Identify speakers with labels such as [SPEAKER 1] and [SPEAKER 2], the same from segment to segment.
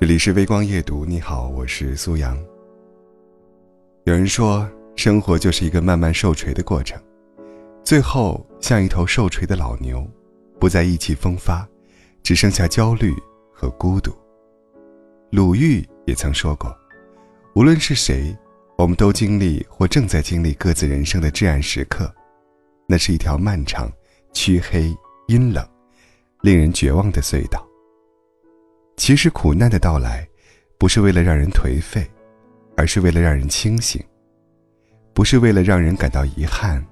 [SPEAKER 1] 这里是微光夜读，你好，我是苏阳。有人说，生活就是一个慢慢受锤的过程，最后像一头受锤的老牛，不再意气风发，只剩下焦虑和孤独。鲁豫也曾说过，无论是谁，我们都经历或正在经历各自人生的至暗时刻，那是一条漫长、黢黑、阴冷、令人绝望的隧道。其实苦难的到来，不是为了让人颓废，而是为了让人清醒；不是为了让人感到遗憾，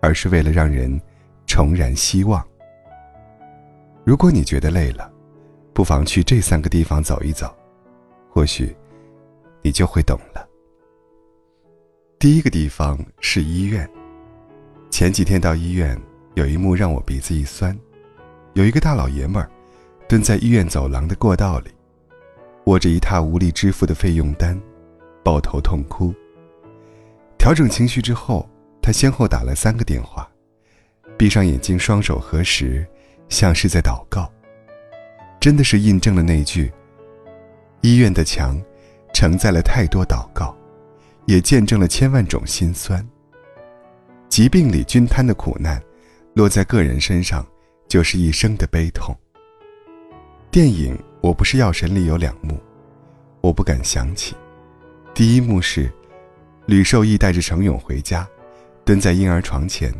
[SPEAKER 1] 而是为了让人重燃希望。如果你觉得累了，不妨去这三个地方走一走，或许你就会懂了。第一个地方是医院。前几天到医院，有一幕让我鼻子一酸，有一个大老爷们儿。蹲在医院走廊的过道里，握着一沓无力支付的费用单，抱头痛哭。调整情绪之后，他先后打了三个电话，闭上眼睛，双手合十，像是在祷告。真的是印证了那句：“医院的墙，承载了太多祷告，也见证了千万种心酸。疾病里均摊的苦难，落在个人身上，就是一生的悲痛。”电影《我不是药神》里有两幕，我不敢想起。第一幕是吕受益带着程勇回家，蹲在婴儿床前，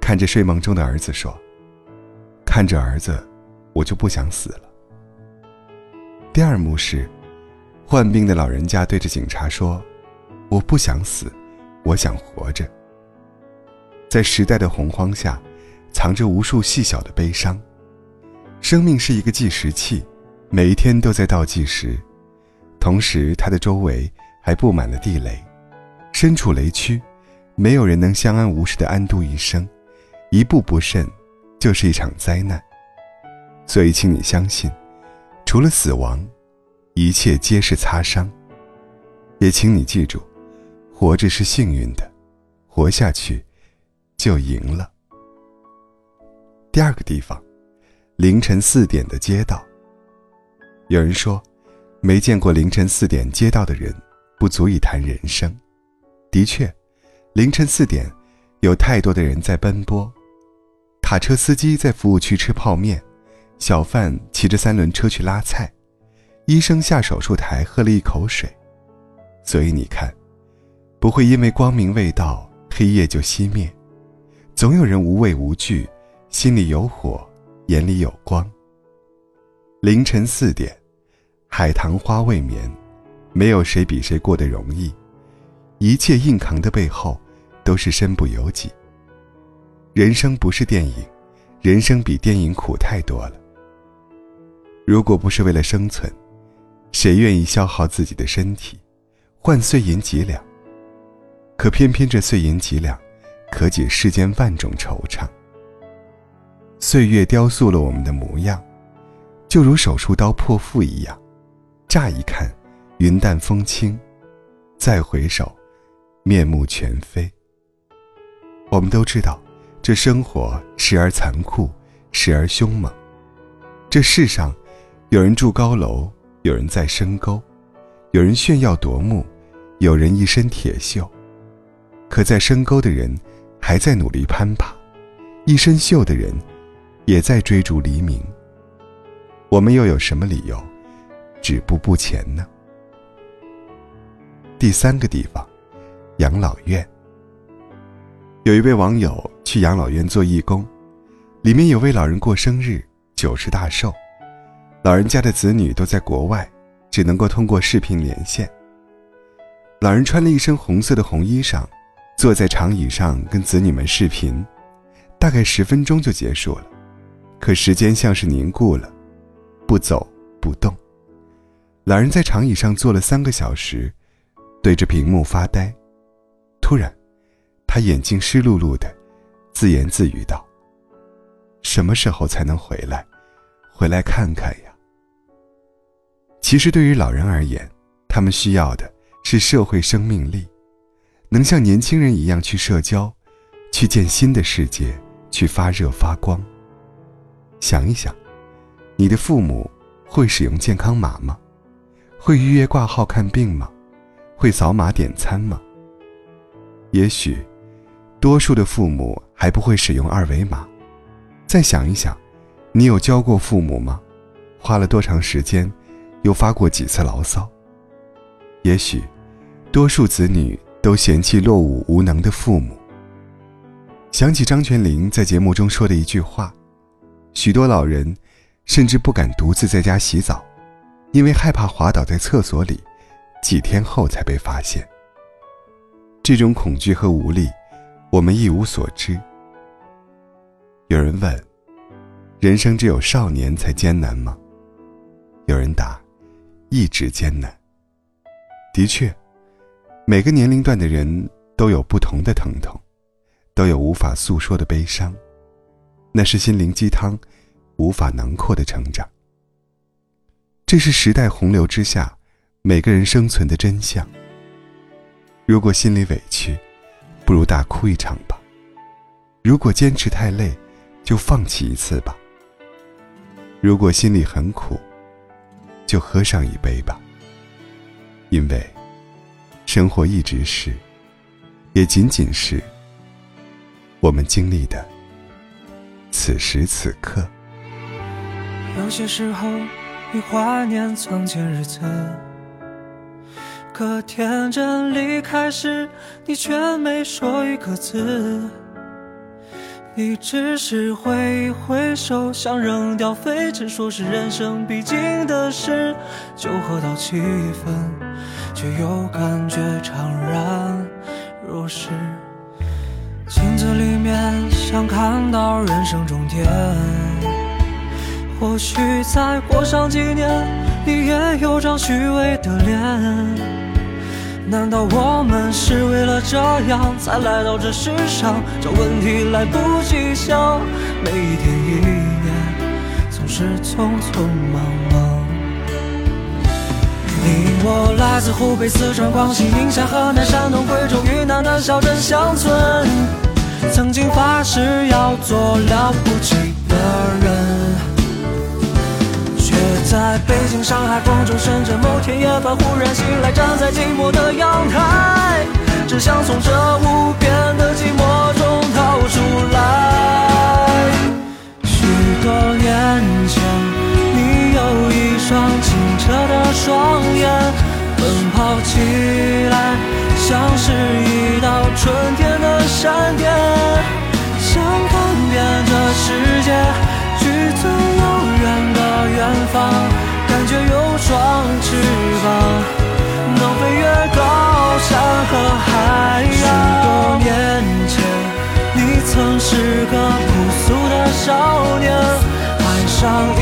[SPEAKER 1] 看着睡梦中的儿子说：“看着儿子，我就不想死了。”第二幕是患病的老人家对着警察说：“我不想死，我想活着。”在时代的洪荒下，藏着无数细小的悲伤。生命是一个计时器，每一天都在倒计时，同时它的周围还布满了地雷。身处雷区，没有人能相安无事的安度一生，一步不慎，就是一场灾难。所以，请你相信，除了死亡，一切皆是擦伤。也请你记住，活着是幸运的，活下去，就赢了。第二个地方。凌晨四点的街道。有人说，没见过凌晨四点街道的人，不足以谈人生。的确，凌晨四点，有太多的人在奔波。卡车司机在服务区吃泡面，小贩骑着三轮车去拉菜，医生下手术台喝了一口水。所以你看，不会因为光明未到，黑夜就熄灭。总有人无畏无惧，心里有火。眼里有光。凌晨四点，海棠花未眠，没有谁比谁过得容易，一切硬扛的背后，都是身不由己。人生不是电影，人生比电影苦太多了。如果不是为了生存，谁愿意消耗自己的身体，换碎银几两？可偏偏这碎银几两，可解世间万种惆怅。岁月雕塑了我们的模样，就如手术刀破腹一样。乍一看，云淡风轻；再回首，面目全非。我们都知道，这生活时而残酷，时而凶猛。这世上，有人住高楼，有人在深沟，有人炫耀夺目，有人一身铁锈。可在深沟的人，还在努力攀爬；一身锈的人，也在追逐黎明。我们又有什么理由止步不前呢？第三个地方，养老院。有一位网友去养老院做义工，里面有位老人过生日，九十大寿，老人家的子女都在国外，只能够通过视频连线。老人穿了一身红色的红衣裳，坐在长椅上跟子女们视频，大概十分钟就结束了。可时间像是凝固了，不走不动。老人在长椅上坐了三个小时，对着屏幕发呆。突然，他眼睛湿漉漉的，自言自语道：“什么时候才能回来？回来看看呀。”其实，对于老人而言，他们需要的是社会生命力，能像年轻人一样去社交，去见新的世界，去发热发光。想一想，你的父母会使用健康码吗？会预约挂号看病吗？会扫码点餐吗？也许，多数的父母还不会使用二维码。再想一想，你有教过父母吗？花了多长时间？又发过几次牢骚？也许，多数子女都嫌弃落伍无能的父母。想起张泉灵在节目中说的一句话：“许多老人甚至不敢独自在家洗澡，因为害怕滑倒在厕所里，几天后才被发现。”这种恐惧和无力，我们一无所知。有人问：“人生只有少年才艰难吗？”有人答：“一直艰难。”的确，每个年龄段的人都有不同的疼痛，都有无法诉说的悲伤，那是心灵鸡汤，无法囊括的成长。这是时代洪流之下，每个人生存的真相。如果心里委屈，不如大哭一场吧；如果坚持太累，就放弃一次吧；如果心里很苦，就喝上一杯吧。因为，生活一直是，也仅仅是我们经历的此时此刻。
[SPEAKER 2] 有些时候，你怀念从前日子。可天真离开时，你却没说一个字。你只是挥一挥手，想扔掉废纸，说是人生必经的事。酒喝到七分，却又感觉怅然若失。镜子里面想看到人生终点，或许再过上几年，你也有张虚伪的脸。难道我们是为了这样才来到这世上？这问题来不及想，每一天一年总是匆匆忙忙。你我来自湖北、四川、广西、宁夏、河南、山东、贵州、云南的小镇乡村，曾经发誓要做了不起的人。却在北京、上海、广州、深圳，某天夜半忽然醒来，站在寂寞的阳台，只想从这无边的寂寞中逃出来。许多年前，你有一双清澈的双眼，奔跑起像是一道春天的闪电，想看遍这世界。去最遥远的远方，感觉有双翅膀，能飞越高山和海洋。许多年前，你曾是个朴素的少年，爱上一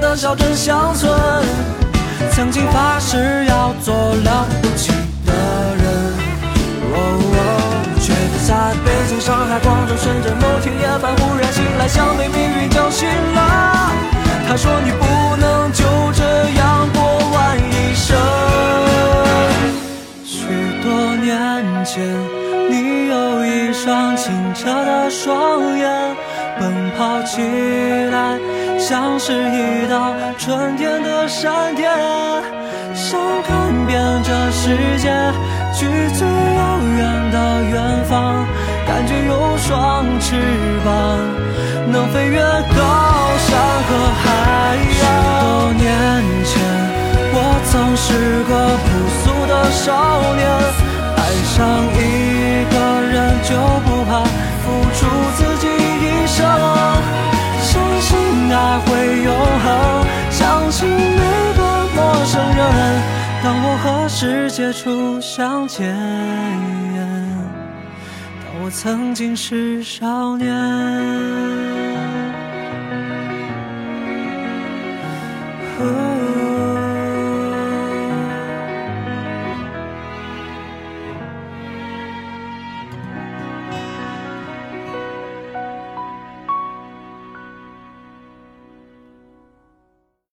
[SPEAKER 2] 的小镇乡村，曾经发誓要做了不起的人，却在北京、上海、广州、深圳，某天夜半忽然醒来，像被命运叫醒了。他说你不能就这样过完一生。许多年前。你有一双清澈的双眼，奔跑起来是一道春天的闪电，想看遍这世界，去最遥远的远方，感觉有双翅膀，能飞越高山和海洋。许多年前，我曾是个朴素的少年。世界初相见，当我曾经是少年。